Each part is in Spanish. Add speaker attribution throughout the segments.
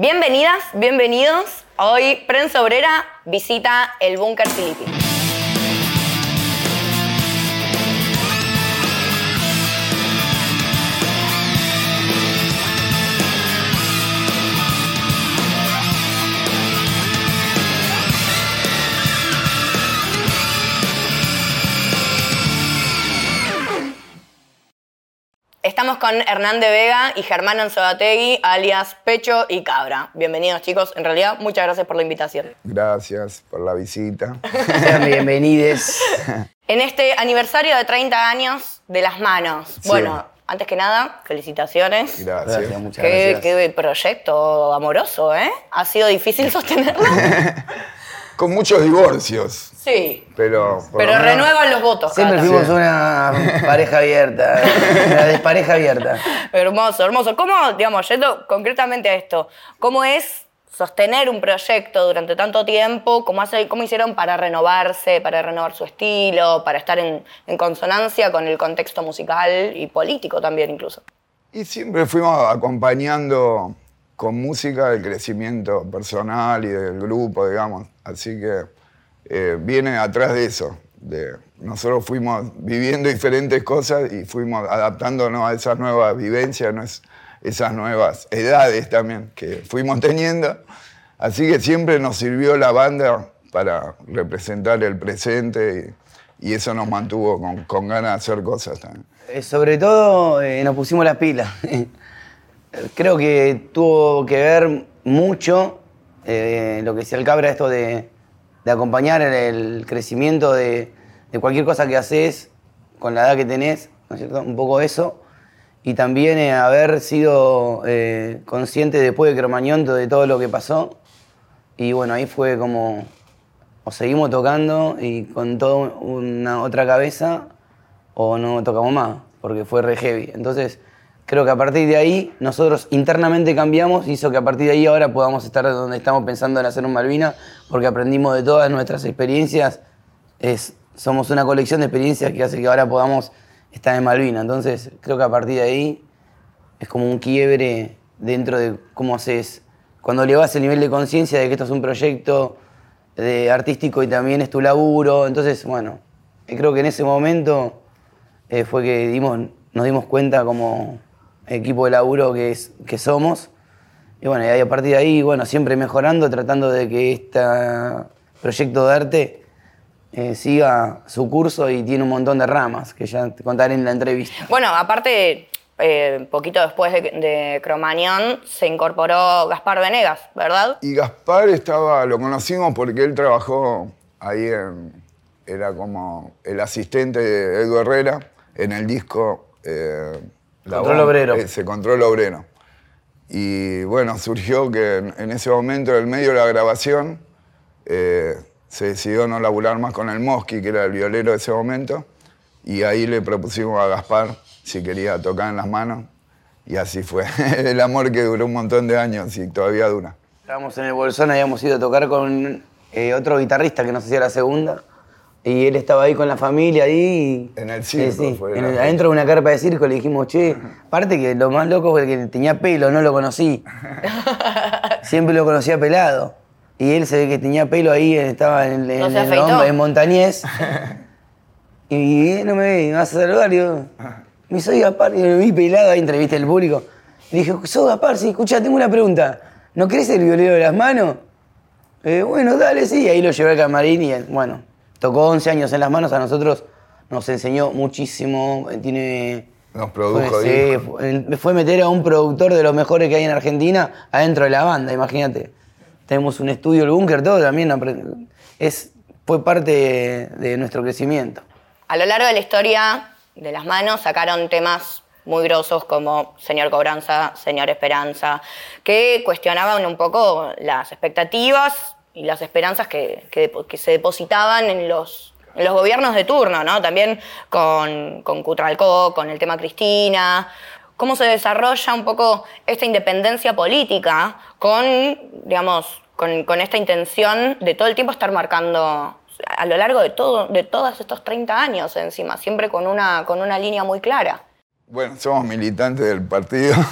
Speaker 1: Bienvenidas, bienvenidos. Hoy Prensa Obrera visita el Búnker Filipino. Estamos con Hernán de Vega y Germán Anzodategui, alias Pecho y Cabra. Bienvenidos, chicos. En realidad, muchas gracias por la invitación.
Speaker 2: Gracias por la visita.
Speaker 3: Sean bienvenidos.
Speaker 1: En este aniversario de 30 años de las manos.
Speaker 2: Sí.
Speaker 1: Bueno, antes que nada, felicitaciones.
Speaker 2: Gracias.
Speaker 3: Gracias, muchas
Speaker 1: Qué,
Speaker 3: gracias.
Speaker 1: qué proyecto amoroso, ¿eh? Ha sido difícil sostenerlo.
Speaker 2: Con muchos divorcios,
Speaker 1: Sí.
Speaker 2: pero...
Speaker 1: Pero
Speaker 2: lo menos-
Speaker 1: renuevan los votos.
Speaker 3: Siempre fuimos
Speaker 2: Sí.
Speaker 3: una pareja abierta, una despareja abierta.
Speaker 1: Hermoso, hermoso. ¿Cómo, digamos, yendo concretamente a esto, cómo es sostener un proyecto durante tanto tiempo? ¿Cómo, hace, cómo hicieron para renovarse, para renovar su estilo, para estar en, en consonancia con el contexto musical y político también incluso?
Speaker 2: Y siempre fuimos acompañando con música el crecimiento personal y del grupo, digamos. Así que eh, viene atrás de eso. De, nosotros fuimos viviendo diferentes cosas y fuimos adaptándonos a esas nuevas vivencias, esas nuevas edades también que fuimos teniendo. Así que siempre nos sirvió la banda para representar el presente y, y eso nos mantuvo con, con ganas de hacer cosas también.
Speaker 3: Eh, Sobre todo eh, nos pusimos las pilas. Creo que tuvo que ver mucho eh, lo que decía el Cabra, esto de, de acompañar el, crecimiento de, de cualquier cosa que haces con la edad que tenés, ¿no es cierto? Un poco eso. Y también eh, haber sido eh, consciente después de Cromañón de todo lo que pasó. Y bueno, ahí fue como, o seguimos tocando y con toda una otra cabeza, o no tocamos más, porque fue re heavy. Entonces, creo que a partir de ahí, nosotros internamente cambiamos, hizo que a partir de ahí ahora podamos estar donde estamos pensando en hacer un Malvina, porque aprendimos de todas nuestras experiencias. Somos una colección de experiencias que hace que ahora podamos estar en Malvina. Entonces, creo que a partir de ahí es como un quiebre dentro de cómo haces. Cuando elevas el nivel de conciencia de que esto es un proyecto de artístico y también es tu laburo. Entonces, bueno, creo que en ese momento eh, fue que dimos, nos dimos cuenta como equipo de laburo que, es, que somos. Y bueno, y a partir de ahí, bueno, siempre mejorando, tratando de que este proyecto de arte eh, siga su curso y tiene un montón de ramas que ya te contaré en la entrevista.
Speaker 1: Bueno, aparte, eh, poquito después de, de Cromañón se incorporó Gaspar Venegas, ¿verdad?
Speaker 2: Y Gaspar estaba, lo conocimos porque él trabajó ahí en, era como el asistente de Edu Herrera en el disco eh, La
Speaker 3: Control
Speaker 2: Bomba,
Speaker 3: Obrero.
Speaker 2: Ese, Control Obrero. Y bueno, surgió que en, en ese momento, en el medio de la grabación, eh, se decidió no laburar más con el Mosqui, que era el violero de ese momento, y ahí le propusimos a Gaspar si quería tocar en las manos, y así fue. el amor que duró un montón de años y todavía dura.
Speaker 3: Estábamos en el Bolsón, habíamos ido a tocar con eh, otro guitarrista que nos hacía la segunda. Y él estaba ahí con la familia ahí. y-
Speaker 2: En el circo fue
Speaker 3: en el-
Speaker 2: foto.
Speaker 3: adentro de una carpa de circo le dijimos, che, aparte que lo más loco fue que tenía pelo, no lo conocí. Siempre lo conocía pelado. Y él se ve que tenía pelo ahí, estaba en,
Speaker 1: ¿No
Speaker 3: en en Montañés. y él no me ve, me vas a saludar. Y yo, me soy Gaspar, y me vi pelado ahí, entrevisté al público. Y dije, sos Gaspar, sí, escucha, tengo una pregunta. ¿No querés el violero de las manos? Eh, bueno, dale, sí. Ahí lo llevé al camarín y, eh, bueno, tocó 11 años en las manos. A nosotros nos enseñó muchísimo. eh, Tiene...
Speaker 2: Nos produjo
Speaker 3: fue, sí, fue- me fue meter a un productor de los mejores que hay en Argentina adentro de la banda, imagínate. Tenemos un estudio, el búnker, todo también. Es, fue parte de nuestro crecimiento.
Speaker 1: A lo largo de la historia de las manos sacaron temas muy grosos como Señor Cobranza, Señor Esperanza, que cuestionaban un poco las expectativas y las esperanzas que, que se depositaban en los, en los gobiernos de turno, ¿no? También con, con Cutralcó, con el tema Cristina. ¿Cómo se desarrolla un poco esta independencia política con, digamos, con, con esta intención de todo el tiempo estar marcando a lo largo de, todo, de todos estos 30 años encima, siempre con una, con una línea muy clara?
Speaker 2: Bueno, somos militantes del partido.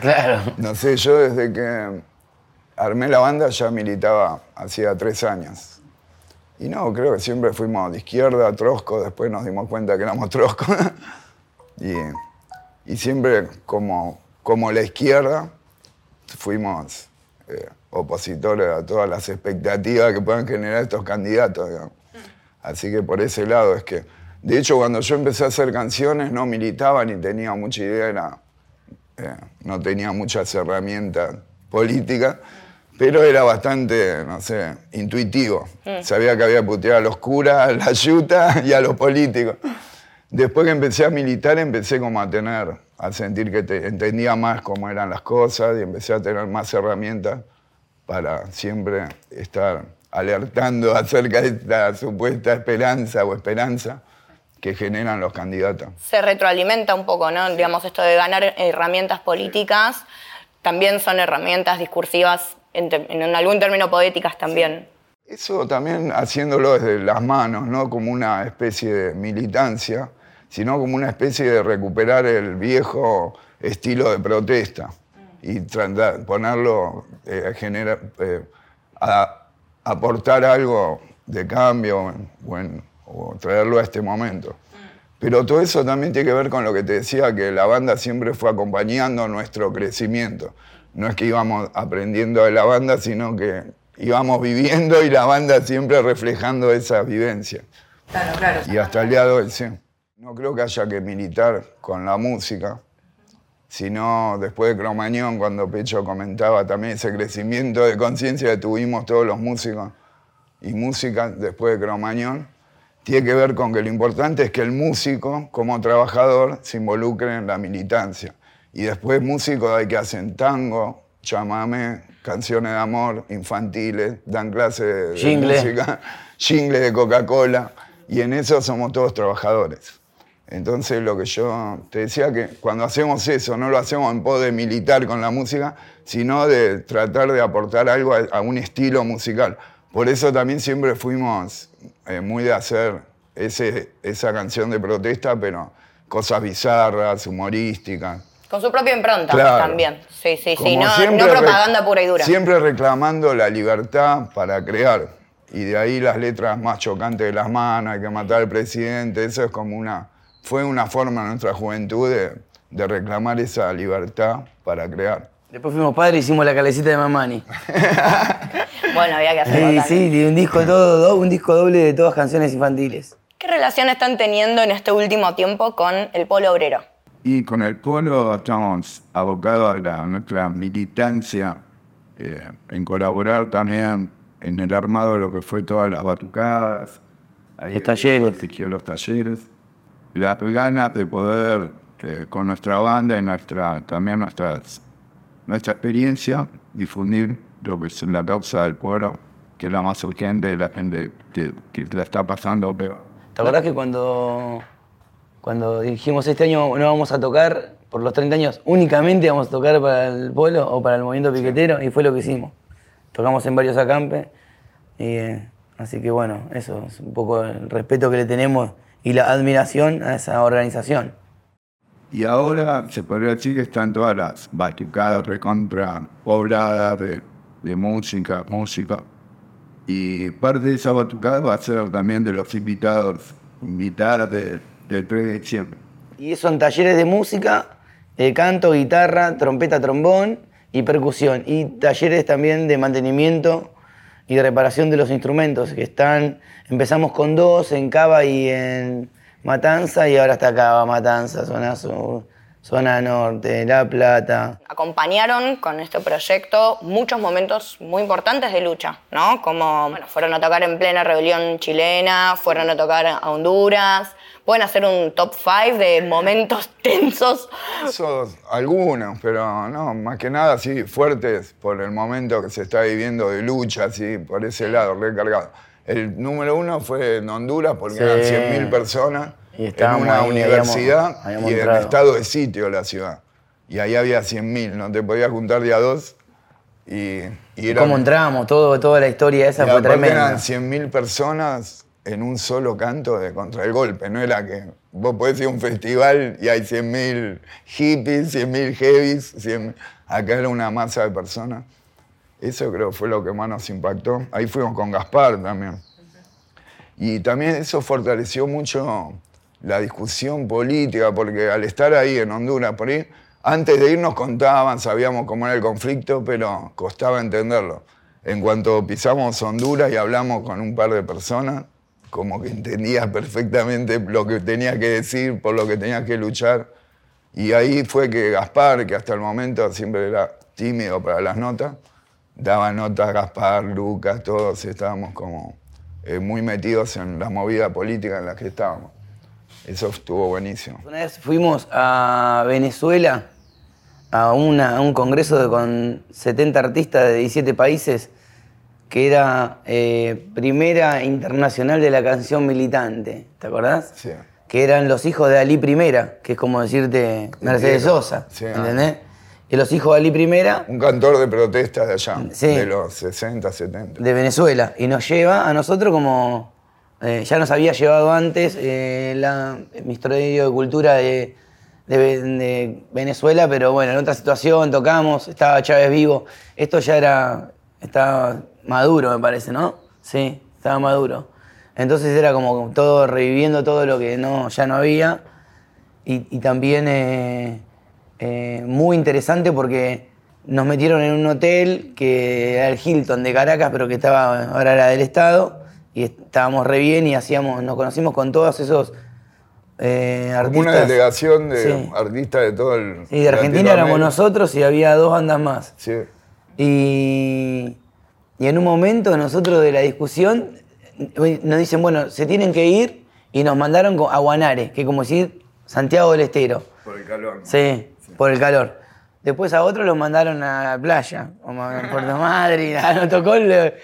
Speaker 3: Claro.
Speaker 2: no sé, yo desde que armé la banda ya militaba hacía tres años. Y no, creo que siempre fuimos de izquierda, trosco, después nos dimos cuenta que éramos trosco. y, y siempre como, como la izquierda fuimos eh, opositores a todas las expectativas que puedan generar estos candidatos. Así que por ese lado es que, de hecho, cuando yo empecé a hacer canciones no militaba ni tenía mucha idea, eh, no tenía muchas herramientas políticas, pero era bastante, no sé, intuitivo. Sabía que había putear a los curas, a la yuta y a los políticos. Después que empecé a militar, empecé como a tener, a sentir que te- entendía más cómo eran las cosas y empecé a tener más herramientas para siempre estar alertando acerca de esta supuesta esperanza o esperanza que generan los candidatos.
Speaker 1: Se retroalimenta un poco, ¿no? Digamos, esto de ganar herramientas políticas también son herramientas discursivas, en, en algún término poéticas también.
Speaker 2: Eso también haciéndolo desde las manos, no como una especie de militancia, sino como una especie de recuperar el viejo estilo de protesta y tratar, ponerlo, eh, genera- eh, a, aportar algo de cambio o, en- o traerlo a este momento. Pero todo eso también tiene que ver con lo que te decía, que la banda siempre fue acompañando nuestro crecimiento. No es que íbamos aprendiendo de la banda, sino que íbamos viviendo y la banda siempre reflejando esa vivencia.
Speaker 1: Claro, claro.
Speaker 2: Y hasta el día de hoy, sí. No creo que haya que militar con la música, sino después de Cromañón, cuando Pecho comentaba también ese crecimiento de conciencia que tuvimos todos los músicos y músicas después de Cromañón, tiene que ver con que lo importante es que el músico, como trabajador, se involucre en la militancia. Y después músicos hay que hacen tango, chamame, canciones de amor, infantiles, dan clases de, de
Speaker 3: Jingle.
Speaker 2: música, jingle de Coca-Cola, y en eso somos todos trabajadores. Entonces lo que yo te decía que cuando hacemos eso, no lo hacemos en pos de militar con la música, sino de tratar de aportar algo a, a un estilo musical. Por eso también siempre fuimos eh, muy de hacer ese, esa canción de protesta, pero cosas bizarras, humorísticas.
Speaker 1: Con su propia impronta
Speaker 2: Claro.
Speaker 1: también. Sí, sí, sí. No,
Speaker 2: siempre
Speaker 1: no
Speaker 2: re-
Speaker 1: propaganda pura y dura.
Speaker 2: Siempre reclamando la libertad para crear. Y de ahí las letras más chocantes de las manos, hay que matar al presidente. Eso es como una. Fue una forma en nuestra juventud de, de reclamar esa libertad para crear.
Speaker 3: Después fuimos padres y hicimos la calecita de Mamani.
Speaker 1: Bueno, había que hacerlo
Speaker 3: Sí, sí, un disco todo, do- un disco doble de todas canciones infantiles.
Speaker 1: ¿Qué relación están teniendo en este último tiempo con el polo obrero?
Speaker 4: Y con el pueblo estamos abocados a, la- nuestra militancia, eh, en colaborar también en el armado de lo que fue todas las batucadas, ahí
Speaker 3: Los talleres.
Speaker 4: los talleres, las ganas de poder eh, con nuestra banda y nuestra, también nuestras, nuestra experiencia difundir lo que es la causa del pueblo, que es la más urgente, la gente que, que la está pasando peor.
Speaker 3: ¿Te acordás que cuando, cuando dijimos este año no vamos a tocar por los 30 años, únicamente vamos a tocar para el pueblo o para el movimiento piquetero? Y fue lo que hicimos. Tocamos en varios acampes. Y, eh, así que bueno, eso es un poco el respeto que le tenemos y la admiración a esa organización.
Speaker 4: Y ahora se podría decir que están todas las batucadas recontra pobladas de, de música, música. Y parte de esa batucada va a ser también de los invitados, invitadas de- del 3 de diciembre.
Speaker 3: Y son talleres de música, eh, canto, guitarra, trompeta, trombón y percusión. Y talleres también de mantenimiento y de reparación de los instrumentos, que están, empezamos con dos en Cava y en Matanza, y ahora está Cava, Matanza, zona sur, zona norte, La Plata.
Speaker 1: acompañaron con este proyecto muchos momentos muy importantes de lucha, ¿no? Como bueno, fueron a tocar en plena rebelión chilena, fueron a tocar a Honduras, pueden hacer un top 5 de momentos tensos.
Speaker 2: Esos, algunos, pero no, más que nada, sí, fuertes por el momento que se está viviendo de lucha, sí, por ese lado, recargado. El número uno fue en Honduras porque
Speaker 3: Sí.
Speaker 2: eran 100.000 personas
Speaker 3: Y
Speaker 2: en una
Speaker 3: ahí,
Speaker 2: universidad
Speaker 3: habíamos- habíamos
Speaker 2: y en
Speaker 3: entrado.
Speaker 2: estado de sitio la ciudad. Y ahí había 100.000, no te podías juntar día dos y, y era-
Speaker 3: ¿Cómo entramos? Todo, toda la historia esa
Speaker 2: y
Speaker 3: fue tremenda.
Speaker 2: eran 100.000 personas en un solo canto de contra el golpe, no era que vos podés ir a un festival y hay 100.000 hippies, 100.000 heavies, 100.000 acá era una masa de personas. Eso creo fue lo que más nos impactó. Ahí fuimos con Gaspar también. Y también eso fortaleció mucho la discusión política, porque al estar ahí en Honduras, por ahí, antes de ir nos contaban, sabíamos cómo era el conflicto, pero costaba entenderlo. En cuanto pisamos Honduras y hablamos con un par de personas, como que entendía perfectamente lo que tenía que decir, por lo que tenía que luchar. Y ahí fue que Gaspar, que hasta el momento siempre era tímido para las notas, daba notas Gaspar, Lucas, todos estábamos como eh, muy metidos en la movida política en la que estábamos. Eso estuvo buenísimo.
Speaker 3: Una vez fuimos a Venezuela a, una- a un congreso de- con 70 artistas de 17 países que era eh, primera internacional de la canción militante, ¿te acordás?
Speaker 2: Sí.
Speaker 3: Que eran los hijos de Ali Primera, que es como decirte Mercedes
Speaker 2: Entiendo.
Speaker 3: Sosa,
Speaker 2: Sí.
Speaker 3: ¿entendés? Y los hijos de Ali Primera
Speaker 2: Un cantor de protesta de allá,
Speaker 3: Sí.
Speaker 2: de los 60, 70.
Speaker 3: de Venezuela y nos lleva a nosotros como eh, ya nos había llevado antes eh, la, el Ministerio de Cultura de, de Ve- de Venezuela, pero bueno, en otra situación tocamos, estaba Chávez vivo. Esto ya era, estaba maduro, me parece, ¿no? Sí, estaba maduro. Entonces era como todo reviviendo todo lo que no, ya no había. Y, también eh, muy interesante porque nos metieron en un hotel que era el Hilton de Caracas, pero que estaba ahora era del Estado, y estábamos re bien y hacíamos, nos conocimos con todos esos eh,
Speaker 2: Como
Speaker 3: artistas.
Speaker 2: una delegación de
Speaker 3: Sí.
Speaker 2: artistas de todo el.
Speaker 3: Sí, de Argentina éramos nosotros y había dos bandas más.
Speaker 2: Sí.
Speaker 3: Y, y en un momento nosotros de la discusión eh, nos dicen, bueno, se tienen que ir y nos mandaron a Guanare, que es como decir Santiago del Estero.
Speaker 2: Por el calor. ¿no?
Speaker 3: Sí, por el calor. Después a otros los mandaron a la playa, como a Puerto Madryn, a nos tocó el...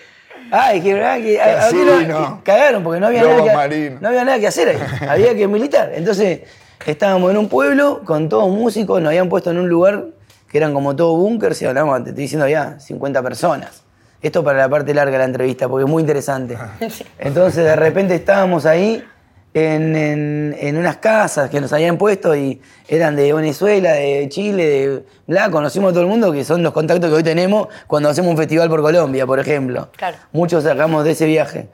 Speaker 3: Ay, que, ah, que, a-
Speaker 2: Casino.
Speaker 3: que- cagaron porque no había, nada que, no había nada que hacer ahí, había que militar. Entonces estábamos en un pueblo con todos músicos, nos habían puesto en un lugar que eran como todo búnkers y hablamos, te estoy diciendo ya, 50 personas. Esto para la parte larga de la entrevista, porque es muy interesante. Entonces de repente estábamos ahí en, en- en unas casas que nos habían puesto y eran de Venezuela, de Chile, de bla, conocimos a todo el mundo, que son los contactos que hoy tenemos cuando hacemos un festival por Colombia, por ejemplo.
Speaker 1: Claro.
Speaker 3: Muchos sacamos de ese viaje.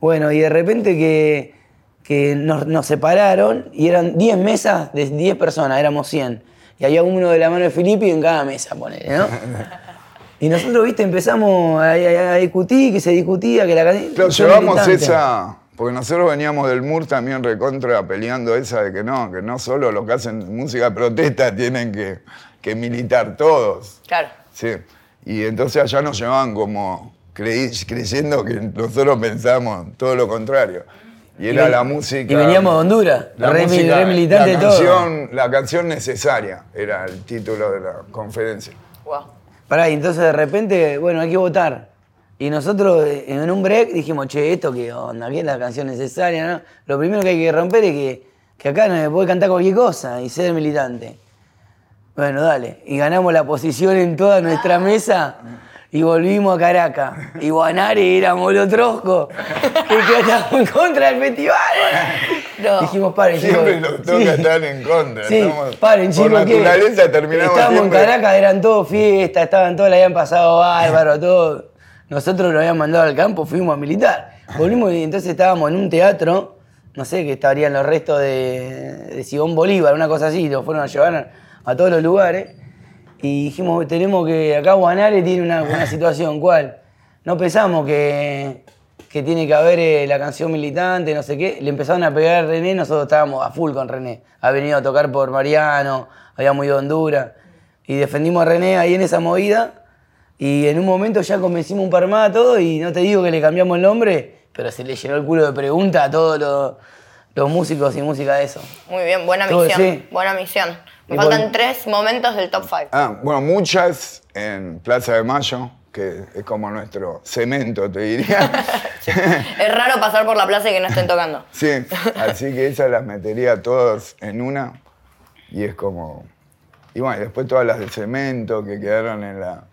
Speaker 3: Bueno, y de repente que, que nos, nos separaron y eran 10 mesas de 10 personas, éramos 100. Y había uno de la mano de Filippi en cada mesa, ponele, ¿no? Y nosotros, viste, empezamos a, a- a discutir, que se discutía, que la canción...
Speaker 2: Claro, llevamos esa. Porque nosotros veníamos del MUR también recontra peleando esa de que no, que no solo los que hacen música de protesta tienen que, que militar todos.
Speaker 1: Claro.
Speaker 2: Sí. Y entonces allá nos llevaban como creí- creyendo que nosotros pensamos todo lo contrario. Y era
Speaker 3: ven-
Speaker 2: la música.
Speaker 3: y veníamos de Honduras,
Speaker 2: la
Speaker 3: re
Speaker 2: música-
Speaker 3: re militante
Speaker 2: la
Speaker 3: todo.
Speaker 2: canción, La canción necesaria era el título de la conferencia.
Speaker 1: Wow.
Speaker 3: Pará, y entonces de repente, bueno, hay que votar. Y nosotros eh, en un break dijimos, che, ¿esto qué onda? ¿Qué es la canción necesaria? no? Lo primero que hay que romper es que, que acá no se puede cantar cualquier cosa y ser militante. Bueno, dale. Y ganamos la posición en toda nuestra mesa y volvimos a Caracas. Y Guanare éramos los troscos que estábamos en contra del festival.
Speaker 1: No.
Speaker 3: Dijimos, paren, chicos.
Speaker 2: Siempre toca
Speaker 3: Sí.
Speaker 2: estar en contra.
Speaker 3: Sí,
Speaker 2: estamos-
Speaker 3: paren, chicos.
Speaker 2: Por naturaleza terminamos
Speaker 3: Estábamos
Speaker 2: siempre-
Speaker 3: en Caracas, eran todos fiestas, estaban todos, la habían pasado bárbaro, todo. Nosotros nos habían mandado al campo, fuimos a militar. Volvimos y entonces estábamos en un teatro, no sé, que estarían los restos de, de Simón Bolívar, una cosa así, nos fueron a llevar a todos los lugares. Y dijimos, tenemos que, acá Guanare tiene una, una situación, ¿cuál? No pensamos que, que tiene que haber eh, la canción militante, no sé qué. Le empezaron a pegar a René, nosotros estábamos a full con René. Ha venido a tocar por Mariano, habíamos ido a Honduras. Y defendimos a René ahí en esa movida. Y en un momento ya convencimos un par más a todo y no te digo que le cambiamos el nombre, pero se le llenó el culo de preguntas a todos los, los músicos y música de eso.
Speaker 1: Muy bien, buena
Speaker 3: Todo,
Speaker 1: misión.
Speaker 3: sí.
Speaker 1: Buena misión. Me
Speaker 3: Y
Speaker 1: faltan tres momentos del top 5.
Speaker 2: Ah, bueno, muchas en Plaza de Mayo, que es como nuestro cemento, te diría.
Speaker 1: Es raro pasar por la plaza y que no estén tocando.
Speaker 2: sí, así que esas las metería todas en una. Y es como. Y bueno, y después todas las de cemento que quedaron en la,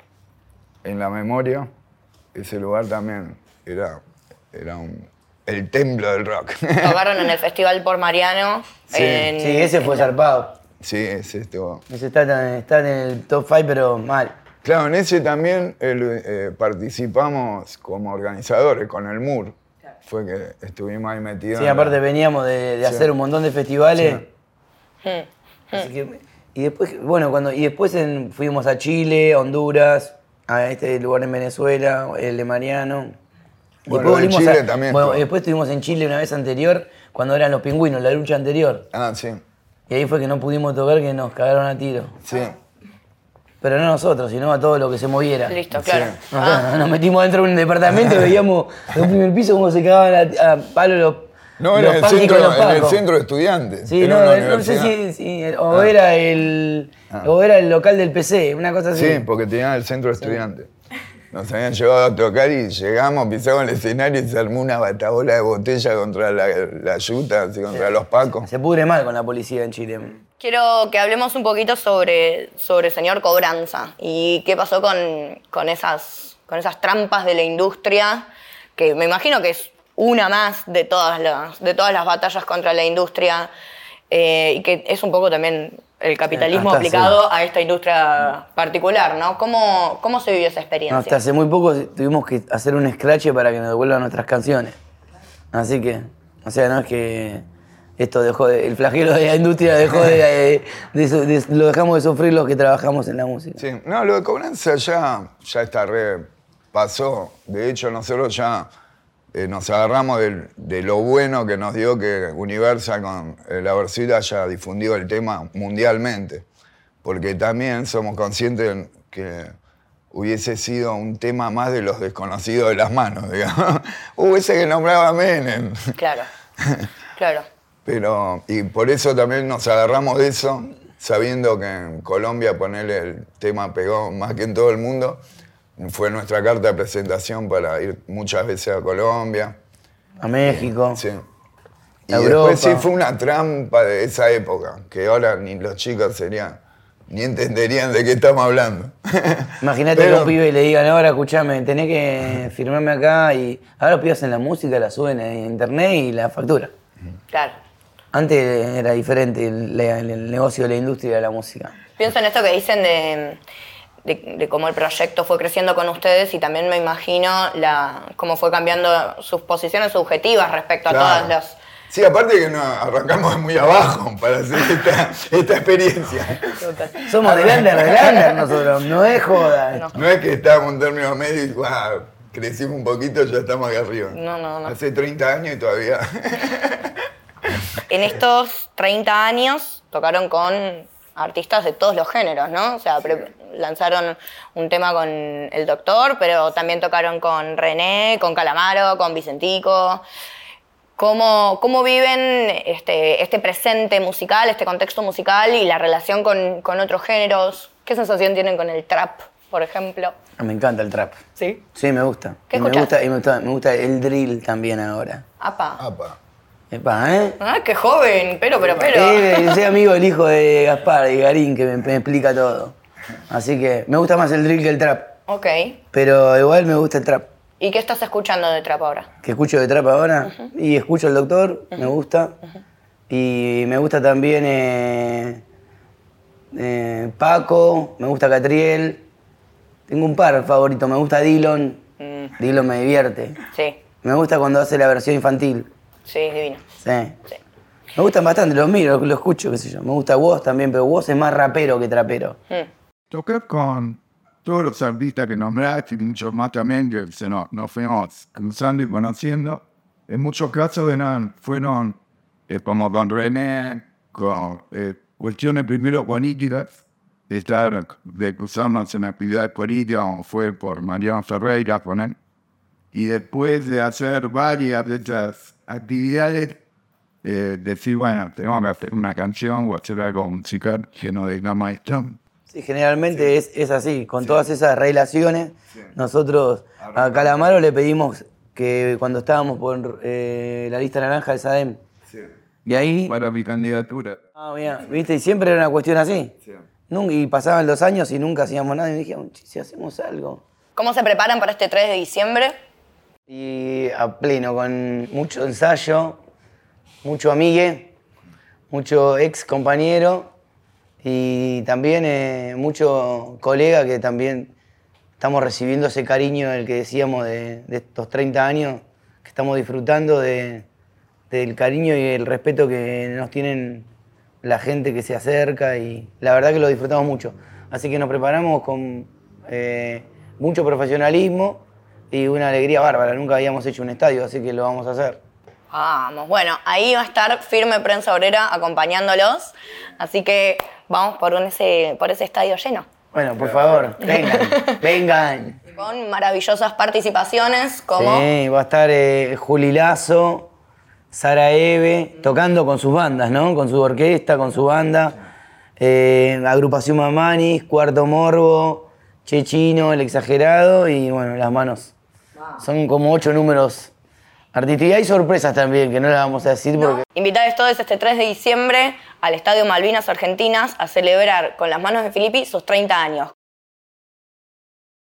Speaker 2: en la memoria. Ese lugar también era, era un, el templo del rock.
Speaker 1: Tocaron en el Festival por Mariano.
Speaker 2: Sí.
Speaker 1: en-
Speaker 3: Sí, ese fue
Speaker 1: en
Speaker 3: zarpado.
Speaker 2: sí, ese estuvo.
Speaker 3: Ese está, está en el top 5, pero mal.
Speaker 2: Claro, en ese también el, eh, participamos como organizadores con el MUR. Fue que estuvimos ahí metidos.
Speaker 3: Sí, aparte
Speaker 2: la-
Speaker 3: veníamos de, de
Speaker 2: Sí.
Speaker 3: hacer un montón de festivales.
Speaker 1: Hmm.
Speaker 3: Así que- y después, bueno, cuando, y después en- fuimos a Chile, Honduras, a este lugar en Venezuela, el de Mariano. Y
Speaker 2: Bueno,
Speaker 3: después
Speaker 2: en Chile
Speaker 3: a-
Speaker 2: también
Speaker 3: bueno,
Speaker 2: estuvo.
Speaker 3: después estuvimos en Chile una vez anterior, cuando eran los pingüinos, la lucha anterior.
Speaker 2: Ah, sí.
Speaker 3: Y ahí fue que no pudimos tocar, que nos cagaron a tiro.
Speaker 2: Sí.
Speaker 3: Pero no nosotros, sino a todo lo que se moviera.
Speaker 1: Listo, claro.
Speaker 3: Nos,
Speaker 1: Ah,
Speaker 3: nos metimos dentro de un departamento y veíamos en un primer piso cómo se cagaban a, a palo los,
Speaker 2: No, era en el, centro, en el
Speaker 3: pacos.
Speaker 2: centro de estudiantes.
Speaker 3: Sí, no, no sé si, si- o era el o era el local del PC, una cosa así.
Speaker 2: Sí, porque tenían el centro de estudiantes. Nos habían llevado a tocar y llegamos, pisamos el escenario y se armó una batabola de botella contra la, la yuta, así contra los pacos.
Speaker 3: Se pudre mal con la policía en Chile.
Speaker 1: Quiero que hablemos un poquito sobre, sobre señor Cobranza y qué pasó con, con, esas, con esas trampas de la industria, que me imagino que es una más de todas las, de todas las batallas contra la industria eh, y que es un poco también el capitalismo
Speaker 3: hasta
Speaker 1: aplicado a esta industria particular, ¿no? ¿Cómo, cómo se vivió esa
Speaker 3: No,
Speaker 1: experiencia?
Speaker 3: hasta hace muy poco tuvimos que hacer un scratch para que nos devuelvan nuestras canciones. Así que, o sea, no es que esto dejó de, el flagelo de la industria dejó de, de- de- de- lo dejamos de sufrir los que trabajamos en la música.
Speaker 2: Sí, no, lo de cobranza ya, ya está re, pasó. De hecho, nosotros ya eh, nos agarramos de lo bueno que nos dio que Universal con eh, la Versita haya difundido el tema mundialmente. Porque también somos conscientes que hubiese sido un tema más de los desconocidos de las manos, digamos. Uh, ese que nombraba Menem.
Speaker 1: Claro, claro.
Speaker 2: Pero, y por eso también nos agarramos de eso, sabiendo que en Colombia ponerle el tema pegó más que en todo el mundo. Fue nuestra carta de presentación para ir muchas veces a Colombia.
Speaker 3: A México.
Speaker 2: Sí. Y
Speaker 3: A
Speaker 2: después sí
Speaker 3: Europa.
Speaker 2: fue una trampa de esa época, que ahora ni los chicos serían, ni entenderían de qué estamos hablando.
Speaker 3: Imagínate que
Speaker 2: Pero-
Speaker 3: un pibe le digan, ahora escuchame, tenés que firmarme acá y ahora los pibes en la música, la suben en internet y la factura.
Speaker 1: Claro.
Speaker 3: Antes era diferente el, el- el negocio de la industria de la música.
Speaker 1: Pienso en esto que dicen de, de- de cómo el proyecto fue creciendo con ustedes y también me imagino la, cómo fue cambiando sus posiciones subjetivas respecto a todas las...
Speaker 2: Sí, aparte que nos arrancamos de muy abajo para hacer esta, esta experiencia.
Speaker 3: Somos de Lander, de Lander nosotros, no es joda.
Speaker 2: No es que estábamos en términos medios y guau, crecimos un poquito y ya estamos acá arriba.
Speaker 1: No, no, no.
Speaker 2: Hace 30 años y todavía.
Speaker 1: En estos 30 años tocaron con artistas de todos los géneros, ¿no? O sea, lanzaron un tema con El Doctor, pero también tocaron con René, con Calamaro, con Vicentico. ¿Cómo, cómo viven este, este presente musical, este contexto musical y la relación con, con otros géneros? ¿Qué sensación tienen con el trap, por ejemplo?
Speaker 3: Me encanta el trap.
Speaker 1: ¿Sí?
Speaker 3: Sí, me gusta.
Speaker 1: ¿Qué
Speaker 3: y me gusta, y me gusta, me gusta el drill también ahora.
Speaker 1: Apa.
Speaker 2: Apa.
Speaker 3: Epa, ¿eh?
Speaker 1: Ah, qué joven, pero, pero, pero.
Speaker 3: Eh, soy amigo del hijo de Gaspar y Garín que me, me explica todo. Así que me gusta más el drill que el trap.
Speaker 1: Ok.
Speaker 3: Pero igual me gusta el trap.
Speaker 1: ¿Y qué estás escuchando de trap ahora?
Speaker 3: que escucho de trap ahora y escucho al doctor, me gusta. Y me gusta también eh, eh, Paco, me gusta Catriel. Tengo un par favoritos, me gusta Dillon. Dillon me divierte.
Speaker 1: Sí,
Speaker 3: Me gusta cuando hace la versión infantil.
Speaker 1: Sí, es divino.
Speaker 3: Sí.
Speaker 1: Sí.
Speaker 3: Me gustan bastante, los miro, los escucho, qué sé yo. Me gusta Woz también, pero Woz es más rapero que trapero.
Speaker 1: Mm.
Speaker 4: Tocar con todos los artistas que nombraste y muchos más también que se nos, nos fuimos cruzando y conociendo. En muchos casos eran, fueron eh, como con René, con eh, cuestiones primero políticas, de estar, de cruzarnos en actividades políticas, fue por Mariano Ferreira, con él. Y después de hacer varias de estas actividades, eh, decir, bueno, tenemos que hacer una canción o hacer algo musical que nos digamos esto.
Speaker 3: Sí, generalmente Es, es así, con todas esas relaciones, nosotros a Calamaro le pedimos que cuando estábamos por eh, la lista naranja del SADEM, y ahí,
Speaker 4: para mi candidatura.
Speaker 3: ah, mira, viste, y siempre era una cuestión así. Nun- y pasaban los años y nunca hacíamos nada, y dijimos, "Che, si hacemos algo.
Speaker 1: ¿Cómo se preparan para este 3 de diciembre?
Speaker 3: Y a pleno, con mucho ensayo, mucho amigue, mucho ex compañero y también eh, mucho colega que también estamos recibiendo ese cariño del que decíamos de, de estos 30 años, que estamos disfrutando de- del cariño y el respeto que nos tienen la gente que se acerca y la verdad que lo disfrutamos mucho. Así que nos preparamos con eh, mucho profesionalismo y una alegría bárbara. Nunca habíamos hecho un estadio, así que lo vamos a hacer.
Speaker 1: Vamos, bueno, ahí va a estar firme Prensa Obrera acompañándolos, así que vamos por, un ese, por ese estadio lleno.
Speaker 3: Bueno, por favor, vengan, vengan.
Speaker 1: Con maravillosas participaciones como...
Speaker 3: Sí, va a estar eh, Juli Lazo, Sara Eve, tocando con sus bandas, ¿no? Con su orquesta, con su banda. Eh, Agrupación Mamanis, Cuarto Morbo, Chechino, El Exagerado y bueno, Las Manos. Son como ocho números artísticos. Y hay sorpresas también, que no las vamos a decir porque...
Speaker 1: Invitados todos este 3 de diciembre al Estadio Malvinas Argentinas a celebrar con las manos de Filippi sus 30 años.